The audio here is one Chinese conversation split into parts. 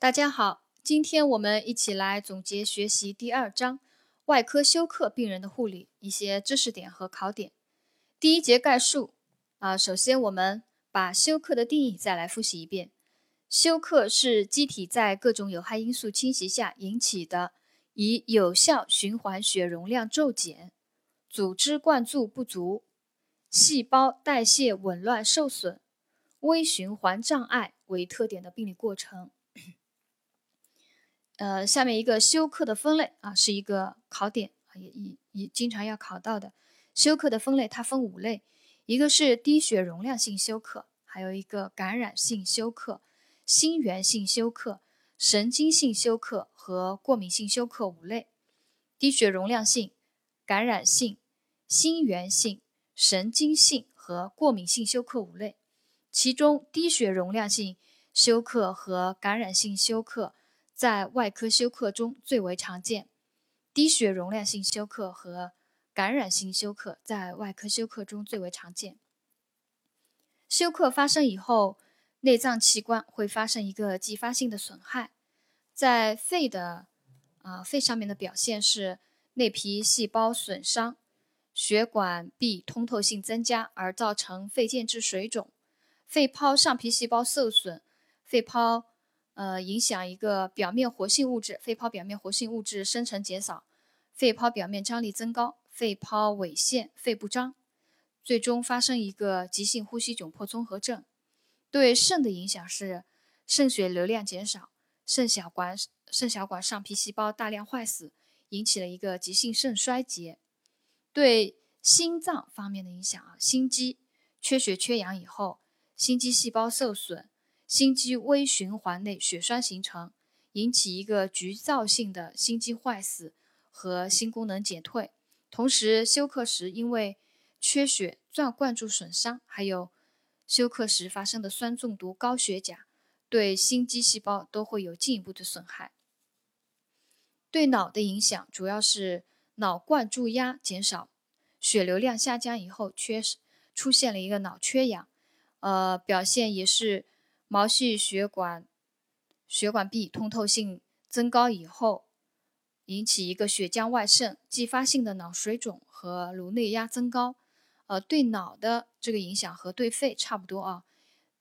大家好，今天我们一起来总结学习第二章外科休克病人的护理一些知识点和考点。第一节概述啊，首先我们把休克的定义再来复习一遍。休克是机体在各种有害因素侵袭下引起的，以有效循环血容量骤减、组织灌注不足、细胞代谢紊乱受损、微循环障碍为特点的病理过程。呃，下面一个休克的分类啊，是一个考点啊，也也也经常要考到的。休克的分类它分五类，一个是低血容量性休克，还有一个感染性休克、心源性休克、神经性休克和过敏性休克五类。低血容量性、感染性、心源性、神经性和过敏性休克五类，其中低血容量性休克和感染性休克。在外科休克中最为常见，低血容量性休克和感染性休克在外科休克中最为常见。休克发生以后，内脏器官会发生一个继发性的损害，在肺的啊肺上面的表现是内皮细胞损伤，血管壁通透性增加而造成肺间质水肿，肺泡上皮细胞受损，肺泡。呃，影响一个表面活性物质，肺泡表面活性物质生成减少，肺泡表面张力增高，肺泡萎陷，肺不张，最终发生一个急性呼吸窘迫综合症。对肾的影响是肾血流量减少，肾小管肾小管上皮细胞大量坏死，引起了一个急性肾衰竭。对心脏方面的影响啊，心肌缺血缺氧以后，心肌细胞受损。心肌微循环内血栓形成，引起一个局灶性的心肌坏死和心功能减退。同时，休克时因为缺血、钻灌注损伤，还有休克时发生的酸中毒、高血钾，对心肌细胞都会有进一步的损害。对脑的影响主要是脑灌注压减少，血流量下降以后，缺出现了一个脑缺氧，呃，表现也是。毛细血管血管壁通透性增高以后，引起一个血浆外渗，继发性的脑水肿和颅内压增高。呃，对脑的这个影响和对肺差不多啊，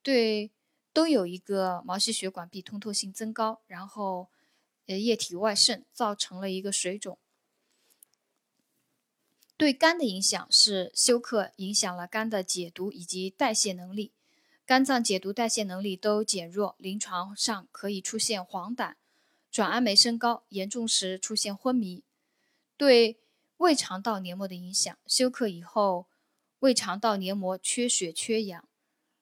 对都有一个毛细血管壁通透性增高，然后呃液体外渗，造成了一个水肿。对肝的影响是休克影响了肝的解毒以及代谢能力。肝脏解毒代谢能力都减弱，临床上可以出现黄疸、转氨酶升高，严重时出现昏迷。对胃肠道黏膜的影响，休克以后胃肠道黏膜缺血缺氧，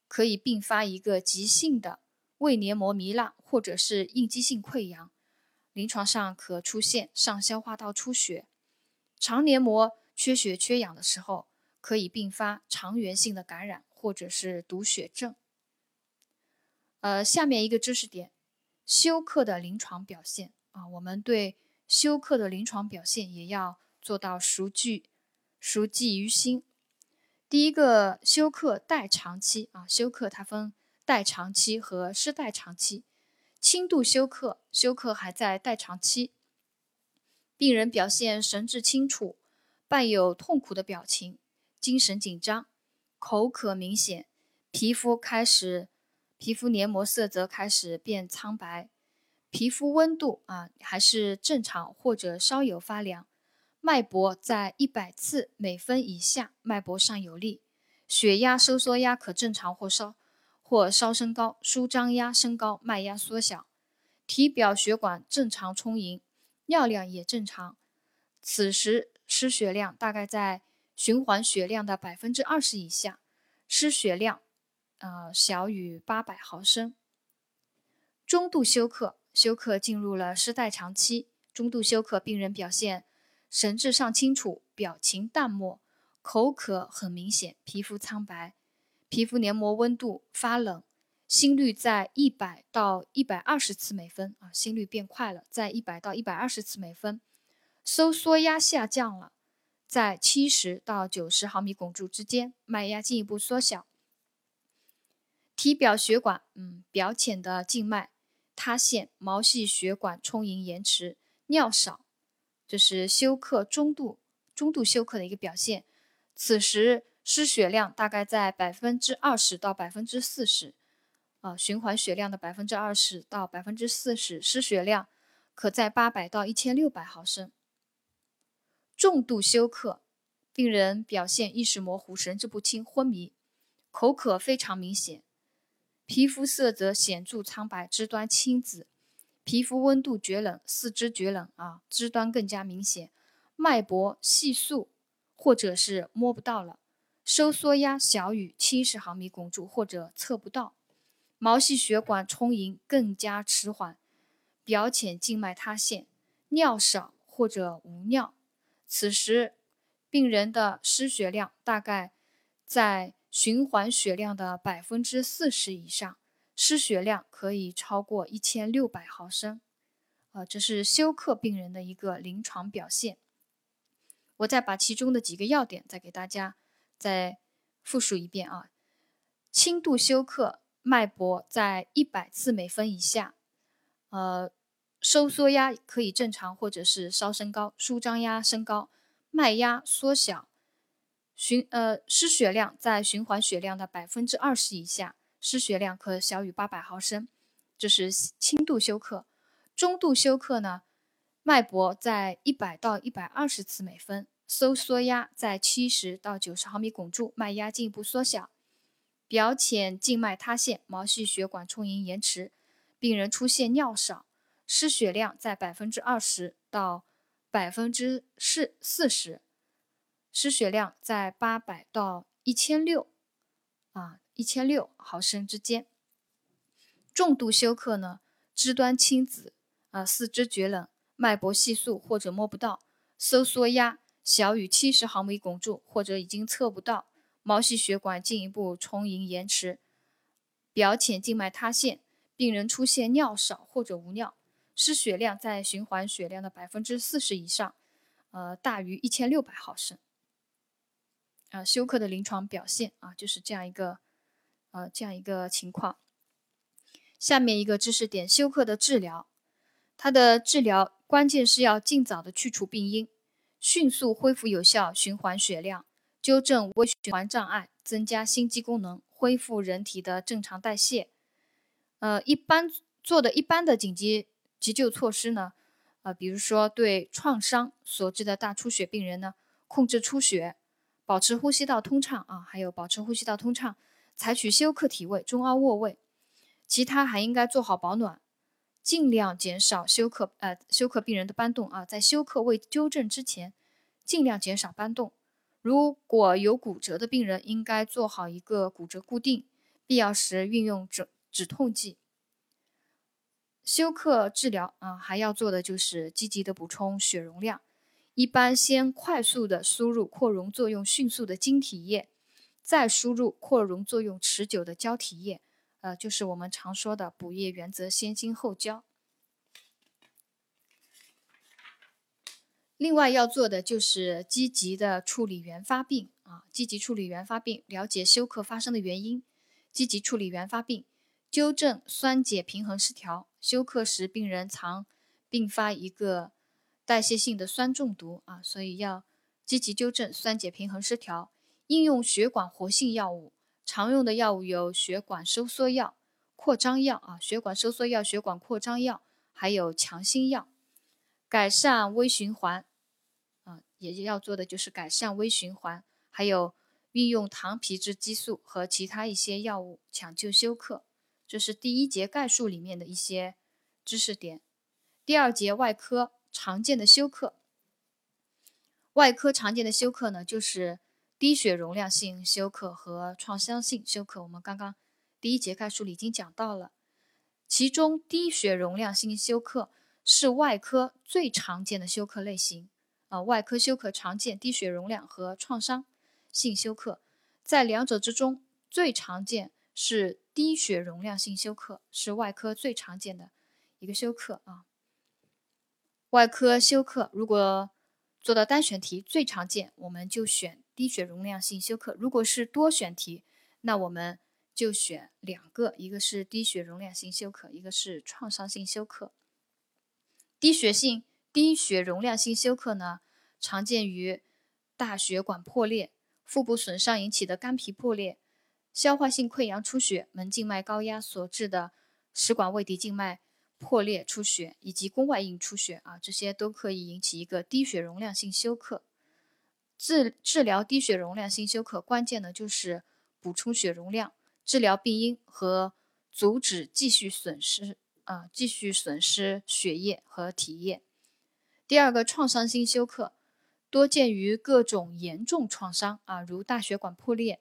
可以并发一个急性的胃黏膜糜烂或者是应激性溃疡，临床上可出现上消化道出血。肠黏膜缺血缺氧的时候，可以并发肠源性的感染。或者是毒血症。呃，下面一个知识点，休克的临床表现啊，我们对休克的临床表现也要做到熟记熟记于心。第一个，休克代偿期啊，休克它分代偿期和失代偿期。轻度休克，休克还在代偿期，病人表现神志清楚，伴有痛苦的表情，精神紧张。口渴明显，皮肤开始，皮肤黏膜色泽开始变苍白，皮肤温度啊还是正常或者稍有发凉，脉搏在一百次每分以下，脉搏上有力，血压、收缩压可正常或稍或稍升高，舒张压升高，脉压缩小，体表血管正常充盈，尿量也正常，此时失血量大概在。循环血量的百分之二十以下，失血量，呃，小于八百毫升。中度休克，休克进入了失代偿期。中度休克病人表现神志尚清楚，表情淡漠，口渴很明显，皮肤苍白，皮肤黏膜温度发冷，心率在一百到一百二十次每分啊，心率变快了，在一百到一百二十次每分，收缩压下降了。在七十到九十毫米汞柱之间，脉压进一步缩小。体表血管，嗯，表浅的静脉，塌陷、毛细血管充盈延迟、尿少，这是休克中度中度休克的一个表现。此时失血量大概在百分之二十到百分之四十，啊，循环血量的百分之二十到百分之四十，失血量可在八百到一千六百毫升。重度休克，病人表现意识模糊、神志不清、昏迷，口渴非常明显。皮肤色泽显著苍白，肢端青紫，皮肤温度绝冷，四肢绝冷啊，肢端更加明显，脉搏细速或者是摸不到了，收缩压小于七十毫米汞柱或者测不到，毛细血管充盈更加迟缓，表浅静脉塌陷，尿少或者无尿，此时病人的失血量大概在。循环血量的百分之四十以上，失血量可以超过一千六百毫升，呃，这是休克病人的一个临床表现。我再把其中的几个要点再给大家再复述一遍啊。轻度休克，脉搏在一百次每分以下，呃，收缩压可以正常或者是稍升高，舒张压升高，脉压缩小。循呃失血量在循环血量的百分之二十以下，失血量可小于八百毫升，这是轻度休克。中度休克呢，脉搏在一百到一百二十次每分，收缩压在七十到九十毫米汞柱，脉压进一步缩小，表浅静脉塌陷，毛细血管充盈延迟，病人出现尿少，失血量在百分之二十到百分之四四十。失血量在八百到一千六啊，一千六毫升之间。重度休克呢，肢端青紫啊，四肢厥冷，脉搏细速或者摸不到，收缩压小于七十毫米汞柱或者已经测不到，毛细血管进一步充盈延迟，表浅静脉塌陷，病人出现尿少或者无尿，失血量在循环血量的百分之四十以上，呃，大于一千六百毫升。啊，休克的临床表现啊，就是这样一个，呃，这样一个情况。下面一个知识点：休克的治疗，它的治疗关键是要尽早的去除病因，迅速恢复有效循环血量，纠正微循环障碍，增加心肌功能，恢复人体的正常代谢。呃，一般做的一般的紧急急救措施呢，呃，比如说对创伤所致的大出血病人呢，控制出血。保持呼吸道通畅啊，还有保持呼吸道通畅，采取休克体位、中凹卧位。其他还应该做好保暖，尽量减少休克呃休克病人的搬动啊，在休克未纠正之前，尽量减少搬动。如果有骨折的病人，应该做好一个骨折固定，必要时运用止止痛剂。休克治疗啊，还要做的就是积极的补充血容量。一般先快速的输入扩容作用迅速的晶体液，再输入扩容作用持久的胶体液，呃，就是我们常说的补液原则，先晶后胶。另外要做的就是积极的处理原发病啊，积极处理原发病，了解休克发生的原因，积极处理原发病，纠正酸碱平衡失调。休克时病人常并发一个。代谢性的酸中毒啊，所以要积极纠正酸碱平衡失调。应用血管活性药物，常用的药物有血管收缩药、扩张药啊，血管收缩药、血管扩张药，还有强心药。改善微循环啊，也要做的就是改善微循环，还有运用糖皮质激素和其他一些药物抢救休克。这是第一节概述里面的一些知识点。第二节外科。常见的休克，外科常见的休克呢，就是低血容量性休克和创伤性休克。我们刚刚第一节概述里已经讲到了，其中低血容量性休克是外科最常见的休克类型。啊，外科休克常见低血容量和创伤性休克，在两者之中最常见是低血容量性休克，是外科最常见的一个休克啊。外科休克，如果做到单选题，最常见我们就选低血容量性休克；如果是多选题，那我们就选两个，一个是低血容量性休克，一个是创伤性休克。低血性低血容量性休克呢，常见于大血管破裂、腹部损伤引起的肝脾破裂、消化性溃疡出血、门静脉高压所致的食管胃底静脉破裂出血，以及宫外孕出血啊，这些都可以引起一个低血容量性休克。治治疗低血容量性休克，关键呢就是补充血容量，治疗病因和阻止继续损失啊，继续损失血液和体液。第二个创伤性休克多见于各种严重创伤啊，如大血管破裂、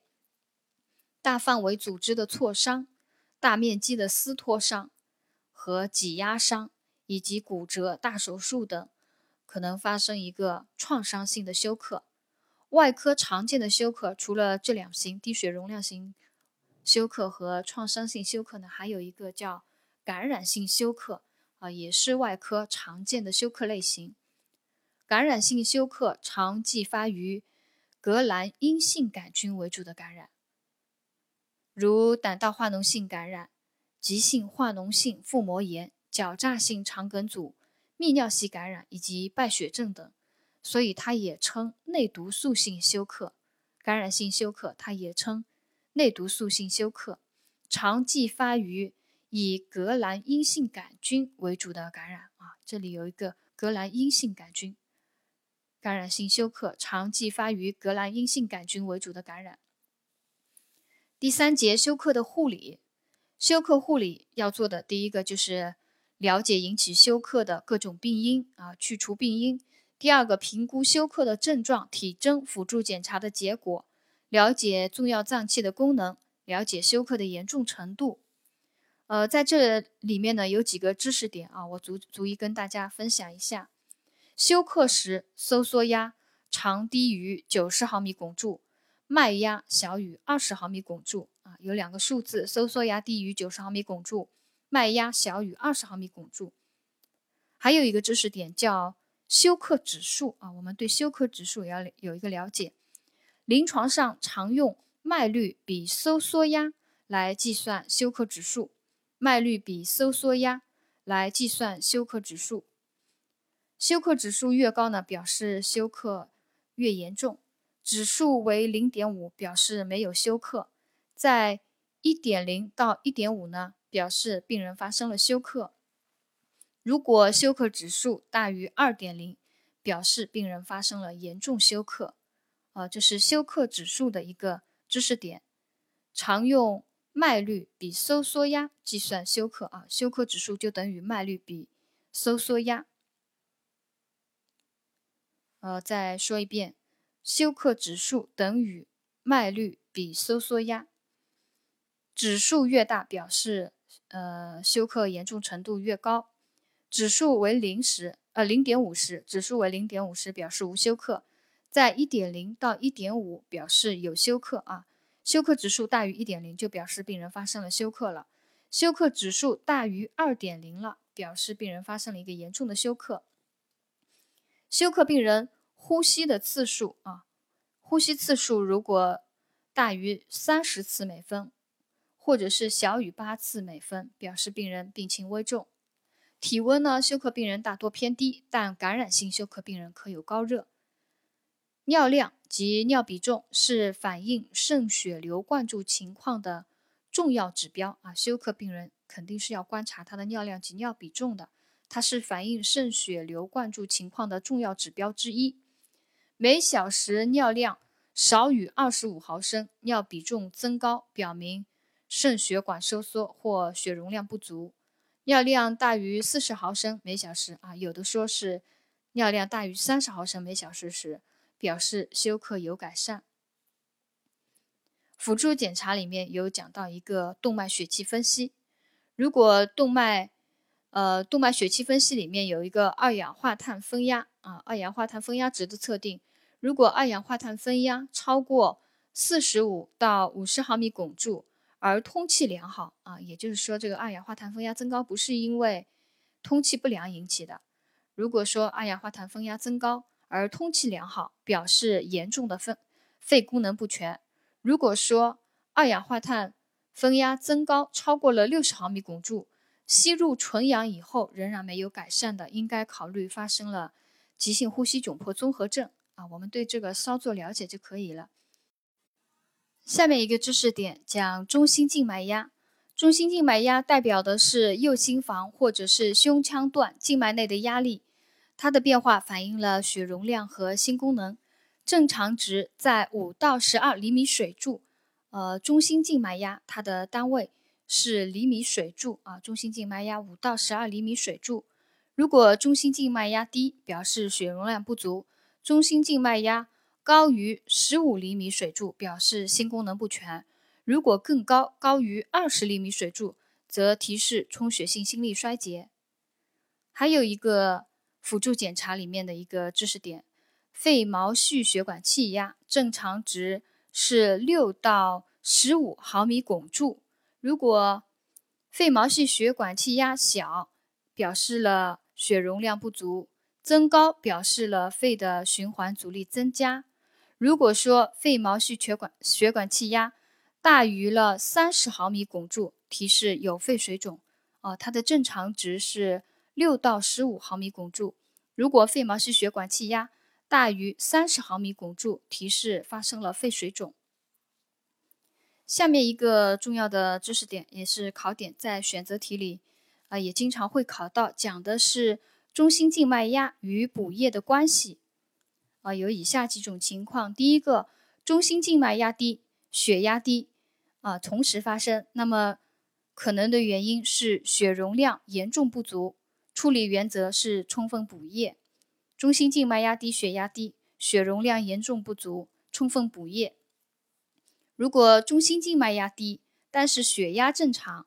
大范围组织的挫伤、大面积的撕脱伤和挤压伤，以及骨折、大手术等，可能发生一个创伤性的休克。外科常见的休克，除了这两型低血容量型休克和创伤性休克呢，还有一个叫感染性休克啊，也是外科常见的休克类型。感染性休克常继发于革兰阴性杆菌为主的感染，如胆道化脓性感染、急性化脓性腹膜炎、狡诈性肠梗阻、泌尿系感染以及败血症等。所以它也称内毒素性休克、感染性休克，它也称内毒素性休克，常继发于以革兰阴性杆菌为主的感染啊。这里有一个革兰阴性杆菌，感染性休克常继发于革兰阴性杆菌为主的感染。第三节休克的护理，休克护理要做的第一个就是了解引起休克的各种病因啊，去除病因。第二个，评估休克的症状、体征、辅助检查的结果，了解重要脏器的功能，了解休克的严重程度。呃，在这里面呢，有几个知识点啊，我逐逐一跟大家分享一下。休克时，收缩压常低于九十毫米汞柱，脉压小于二十毫米汞柱啊，有两个数字：收缩压低于九十毫米汞柱，脉压小于二十毫米汞柱。还有一个知识点叫。休克指数啊，我们对休克指数也要有一个了解。临床上常用脉率比收缩压来计算休克指数，脉率比收缩压来计算休克指数。休克指数越高呢，表示休克越严重。指数为零点五，表示没有休克；在一点零到一点五呢，表示病人发生了休克。如果休克指数大于二点零，表示病人发生了严重休克。啊，这是休克指数的一个知识点。常用脉率比收缩压计算休克啊，休克指数就等于脉率比收缩压。呃，再说一遍，休克指数等于脉率比收缩压。指数越大，表示呃休克严重程度越高。指数为零时，呃，零点五时，指数为零点五时，表示无休克；在一点零到一点五，表示有休克啊。休克指数大于一点零，就表示病人发生了休克了。休克指数大于二点零了，表示病人发生了一个严重的休克。休克病人呼吸的次数啊，呼吸次数如果大于三十次每分，或者是小于八次每分，表示病人病情危重。体温呢？休克病人大多偏低，但感染性休克病人可有高热。尿量及尿比重是反映肾血流灌注情况的重要指标啊！休克病人肯定是要观察他的尿量及尿比重的，它是反映肾血流灌注情况的重要指标之一。每小时尿量少于二十五毫升，尿比重增高，表明肾血管收缩或血容量不足。尿量大于四十毫升每小时啊，有的说是尿量大于三十毫升每小时时，表示休克有改善。辅助检查里面有讲到一个动脉血气分析，如果动脉呃动脉血气分析里面有一个二氧化碳分压啊，二氧化碳分压值的测定，如果二氧化碳分压超过四十五到五十毫米汞柱。而通气良好啊，也就是说，这个二氧化碳分压增高不是因为通气不良引起的。如果说二氧化碳分压增高而通气良好，表示严重的肺肺功能不全。如果说二氧化碳分压增高超过了六十毫米汞柱，吸入纯氧以后仍然没有改善的，应该考虑发生了急性呼吸窘迫综合症啊。我们对这个稍作了解就可以了。下面一个知识点讲中心静脉压。中心静脉压代表的是右心房或者是胸腔段静脉内的压力，它的变化反映了血容量和心功能。正常值在五到十二厘米水柱。呃，中心静脉压它的单位是厘米水柱啊。中心静脉压五到十二厘米水柱。如果中心静脉压低，表示血容量不足；中心静脉压高于十五厘米水柱，表示心功能不全。如果更高，高于二十厘米水柱，则提示充血性心力衰竭。还有一个辅助检查里面的一个知识点：肺毛细血管气压正常值是六到十五毫米汞柱。如果肺毛细血管气压小，表示了血容量不足；增高表示了肺的循环阻力增加。如果说肺毛细血管血管气压，大于了三十毫米汞柱，提示有肺水肿。哦，它的正常值是六到十五毫米汞柱。如果肺毛细血管气压大于三十毫米汞柱，提示发生了肺水肿。下面一个重要的知识点，也是考点，在选择题里啊也经常会考到，讲的是中心静脉压与补液的关系。啊，有以下几种情况：第一个，中心静脉压低，血压低。啊，同时发生，那么可能的原因是血容量严重不足，处理原则是充分补液。中心静脉压低，血压低，血容量严重不足，充分补液。如果中心静脉压低，但是血压正常，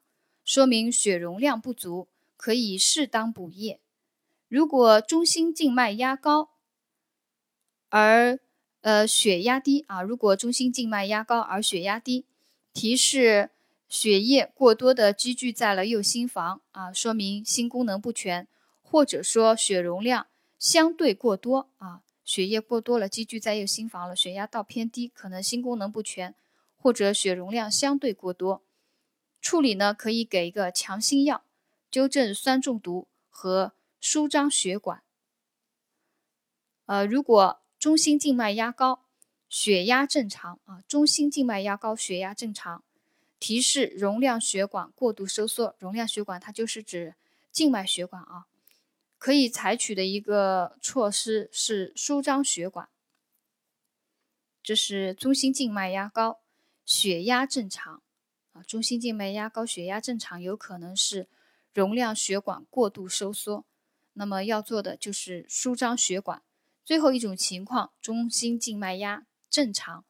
说明血容量不足，可以适当补液。如果中心静脉压高，而呃血压低啊，如果中心静脉压高而血压低。提示血液过多的积聚在了右心房啊，说明心功能不全，或者说血容量相对过多啊，血液过多了积聚在右心房了，血压倒偏低，可能心功能不全，或者血容量相对过多。处理呢，可以给一个强心药，纠正酸中毒和舒张血管。呃，如果中心静脉压高。血压正常啊，中心静脉压高，血压正常，提示容量血管过度收缩。容量血管它就是指静脉血管啊，可以采取的一个措施是舒张血管。这是中心静脉压高，血压正常中心静脉压高，血压正常，有可能是容量血管过度收缩，那么要做的就是舒张血管。最后一种情况，中心静脉压。正常，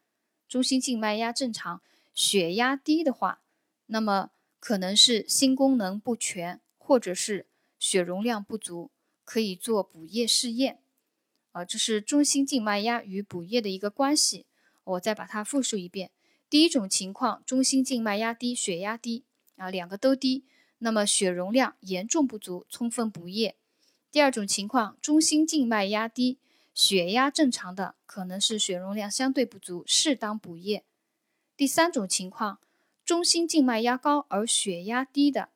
中心静脉压正常，血压低的话，那么可能是心功能不全，或者是血容量不足，可以做补液试验。啊，这是中心静脉压与补液的一个关系。我再把它复述一遍：第一种情况，中心静脉压低，血压低，啊，两个都低，那么血容量严重不足，充分补液。第二种情况，中心静脉压低。血压正常的可能是血容量相对不足，适当补液。第三种情况，中心静脉压高而血压低的，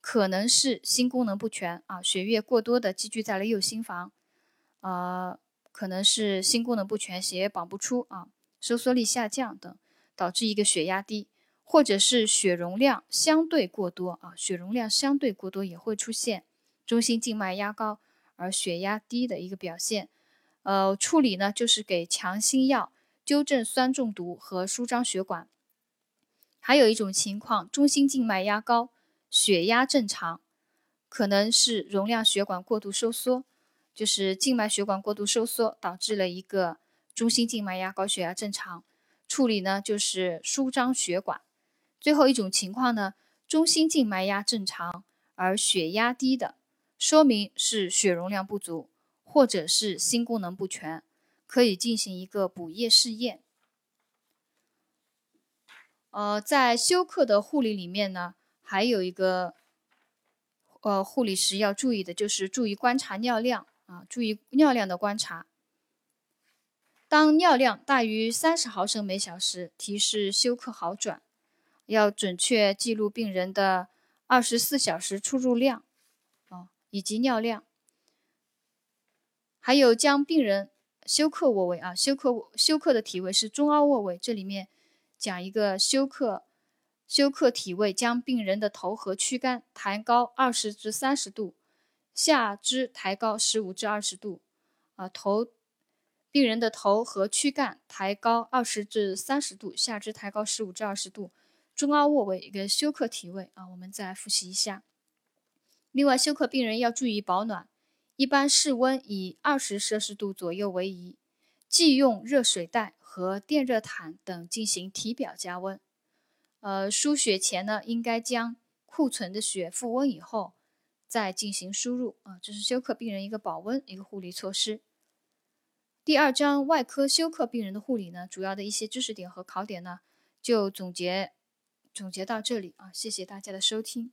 可能是心功能不全啊，血液过多的积聚在了右心房，呃，可能是心功能不全，血液绑不出啊，收缩力下降等，导致一个血压低，或者是血容量相对过多啊，血容量相对过多也会出现中心静脉压高而血压低的一个表现。呃，处理呢就是给强心药，纠正酸中毒和舒张血管。还有一种情况，中心静脉压高，血压正常，可能是容量血管过度收缩，就是静脉血管过度收缩导致了一个中心静脉压高，血压正常。处理呢就是舒张血管。最后一种情况呢，中心静脉压正常而血压低的，说明是血容量不足。或者是心功能不全，可以进行一个补液试验。呃，在休克的护理里面呢，还有一个呃护理时要注意的就是注意观察尿量啊，注意尿量的观察。当尿量大于三十毫升每小时，提示休克好转；要准确记录病人的二十四小时出入量啊，以及尿量。还有将病人休克卧位啊，休克休克的体位是中凹卧位。这里面讲一个休克休克体位，将病人的头和躯干抬高二十至三十度，下肢抬高十五至二十度啊，头病人的头和躯干抬高二十至三十度，下肢抬高十五至二十度，中凹卧位一个休克体位啊，我们再复习一下。另外，休克病人要注意保暖。一般室温以二十摄氏度左右为宜，忌用热水袋和电热毯等进行体表加温。呃，输血前呢，应该将库存的血复温以后再进行输入啊，这是休克病人一个保温一个护理措施。第二章外科休克病人的护理呢，主要的一些知识点和考点呢，就总结总结到这里啊，谢谢大家的收听。